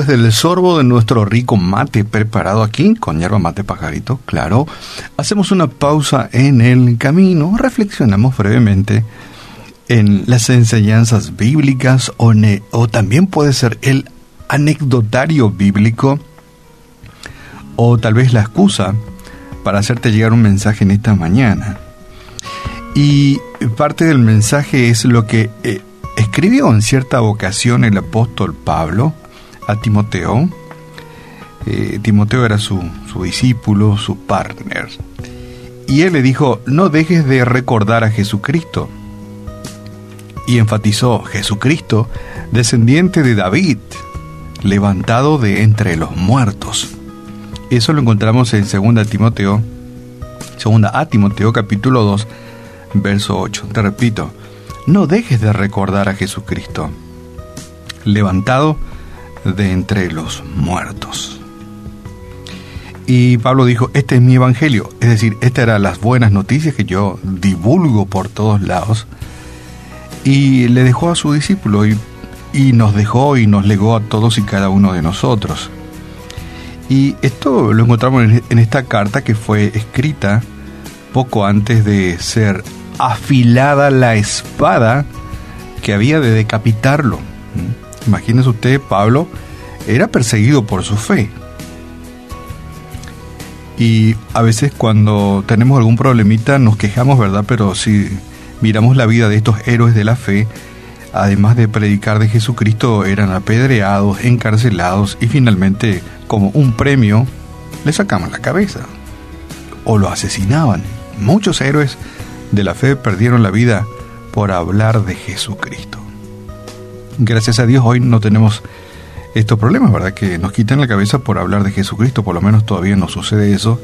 después del sorbo de nuestro rico mate preparado aquí, con hierba mate pajarito, claro, hacemos una pausa en el camino, reflexionamos brevemente en las enseñanzas bíblicas o, o también puede ser el anecdotario bíblico o tal vez la excusa para hacerte llegar un mensaje en esta mañana. Y parte del mensaje es lo que eh, escribió en cierta ocasión el apóstol Pablo a Timoteo. Eh, Timoteo era su, su discípulo, su partner. Y él le dijo, no dejes de recordar a Jesucristo. Y enfatizó, Jesucristo, descendiente de David, levantado de entre los muertos. Eso lo encontramos en 2 Timoteo, segunda a Timoteo capítulo 2, verso 8. Te repito, no dejes de recordar a Jesucristo, levantado de entre los muertos. Y Pablo dijo, este es mi evangelio, es decir, estas eran las buenas noticias que yo divulgo por todos lados. Y le dejó a su discípulo y, y nos dejó y nos legó a todos y cada uno de nosotros. Y esto lo encontramos en esta carta que fue escrita poco antes de ser afilada la espada que había de decapitarlo. ¿Mm? Imagínese usted, Pablo era perseguido por su fe. Y a veces cuando tenemos algún problemita nos quejamos, ¿verdad? Pero si miramos la vida de estos héroes de la fe, además de predicar de Jesucristo, eran apedreados, encarcelados y finalmente, como un premio, le sacaban la cabeza o lo asesinaban. Muchos héroes de la fe perdieron la vida por hablar de Jesucristo. Gracias a Dios hoy no tenemos estos problemas, ¿verdad? Que nos quitan la cabeza por hablar de Jesucristo, por lo menos todavía no sucede eso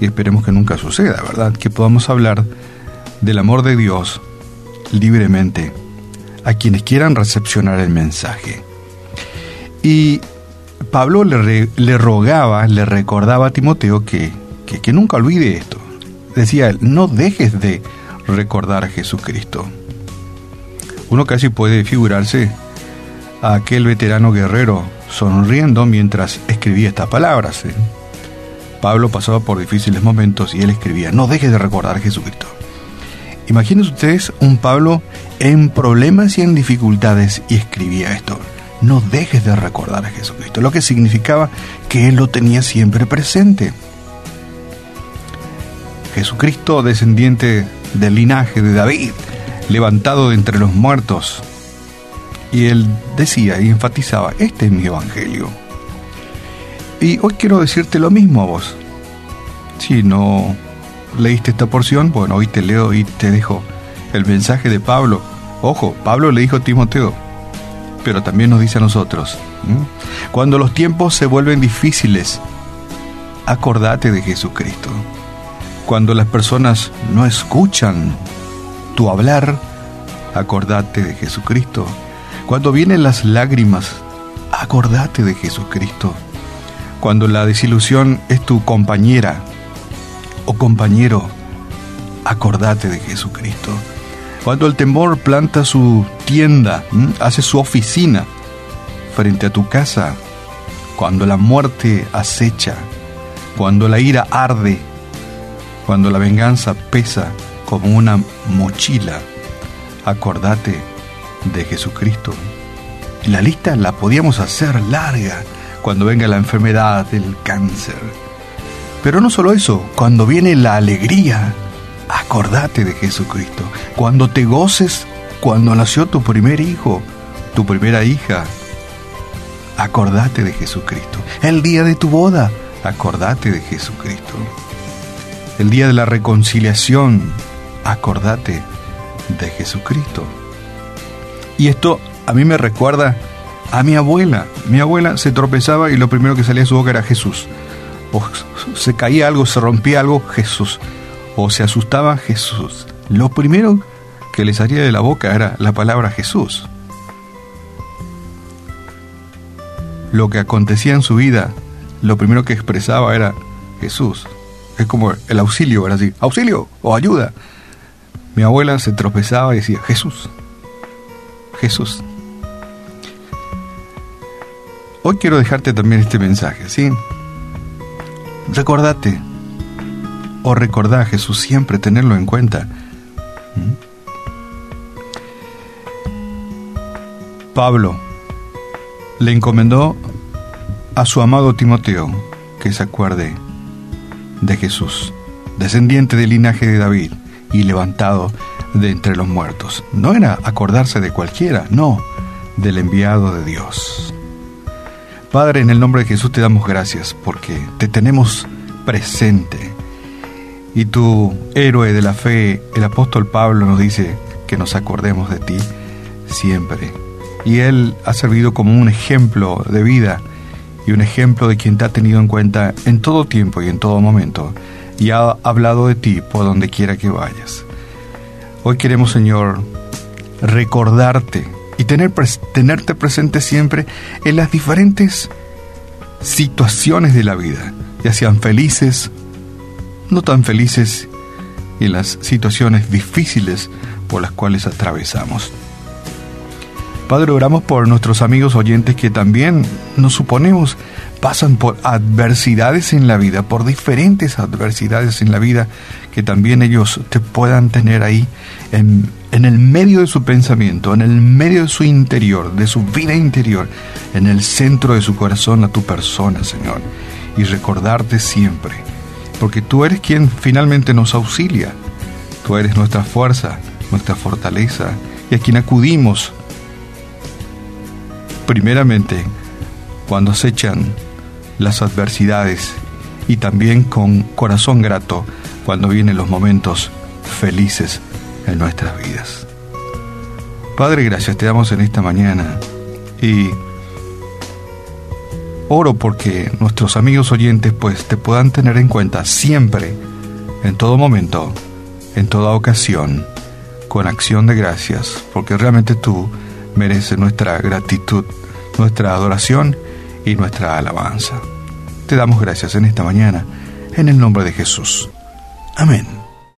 y esperemos que nunca suceda, ¿verdad? Que podamos hablar del amor de Dios libremente a quienes quieran recepcionar el mensaje. Y Pablo le, rogaba, le recordaba a Timoteo que, que, que nunca olvide esto. Decía no dejes de recordar a Jesucristo. Uno casi puede figurarse aquel veterano guerrero sonriendo mientras escribía estas palabras. ¿eh? Pablo pasaba por difíciles momentos y él escribía, no dejes de recordar a Jesucristo. Imagínense ustedes un Pablo en problemas y en dificultades y escribía esto, no dejes de recordar a Jesucristo, lo que significaba que él lo tenía siempre presente. Jesucristo, descendiente del linaje de David, levantado de entre los muertos. Y él decía y enfatizaba, este es mi evangelio. Y hoy quiero decirte lo mismo a vos. Si no leíste esta porción, bueno, hoy te leo y te dejo el mensaje de Pablo. Ojo, Pablo le dijo a Timoteo, pero también nos dice a nosotros, cuando los tiempos se vuelven difíciles, acordate de Jesucristo. Cuando las personas no escuchan tu hablar, acordate de Jesucristo. Cuando vienen las lágrimas, acordate de Jesucristo. Cuando la desilusión es tu compañera o compañero, acordate de Jesucristo. Cuando el temor planta su tienda, hace su oficina frente a tu casa, cuando la muerte acecha, cuando la ira arde, cuando la venganza pesa como una mochila, acordate de Jesucristo. La lista la podíamos hacer larga cuando venga la enfermedad del cáncer. Pero no solo eso, cuando viene la alegría, acordate de Jesucristo. Cuando te goces, cuando nació tu primer hijo, tu primera hija, acordate de Jesucristo. El día de tu boda, acordate de Jesucristo el día de la reconciliación, acordate de Jesucristo. Y esto a mí me recuerda a mi abuela. Mi abuela se tropezaba y lo primero que salía de su boca era Jesús. O se caía algo, se rompía algo, Jesús. O se asustaba, Jesús. Lo primero que le salía de la boca era la palabra Jesús. Lo que acontecía en su vida, lo primero que expresaba era Jesús. Es como el auxilio, era así, auxilio o ayuda. Mi abuela se tropezaba y decía, Jesús, Jesús. Hoy quiero dejarte también este mensaje, ¿sí? Recordate, o recordá a Jesús siempre, tenerlo en cuenta. ¿Mm? Pablo le encomendó a su amado Timoteo que se acuerde de Jesús, descendiente del linaje de David y levantado de entre los muertos. No era acordarse de cualquiera, no, del enviado de Dios. Padre, en el nombre de Jesús te damos gracias porque te tenemos presente. Y tu héroe de la fe, el apóstol Pablo, nos dice que nos acordemos de ti siempre. Y él ha servido como un ejemplo de vida y un ejemplo de quien te ha tenido en cuenta en todo tiempo y en todo momento. Y ha hablado de ti por donde quiera que vayas. Hoy queremos, Señor, recordarte y tener, tenerte presente siempre en las diferentes situaciones de la vida, ya sean felices, no tan felices, y en las situaciones difíciles por las cuales atravesamos. Padre, oramos por nuestros amigos oyentes que también nos suponemos pasan por adversidades en la vida, por diferentes adversidades en la vida, que también ellos te puedan tener ahí en, en el medio de su pensamiento, en el medio de su interior, de su vida interior, en el centro de su corazón a tu persona, Señor, y recordarte siempre, porque tú eres quien finalmente nos auxilia, tú eres nuestra fuerza, nuestra fortaleza, y a quien acudimos primeramente cuando acechan las adversidades y también con corazón grato cuando vienen los momentos felices en nuestras vidas. Padre, gracias te damos en esta mañana y oro porque nuestros amigos oyentes pues te puedan tener en cuenta siempre, en todo momento, en toda ocasión, con acción de gracias, porque realmente tú mereces nuestra gratitud, nuestra adoración y nuestra alabanza. Te damos gracias en esta mañana, en el nombre de Jesús. Amén.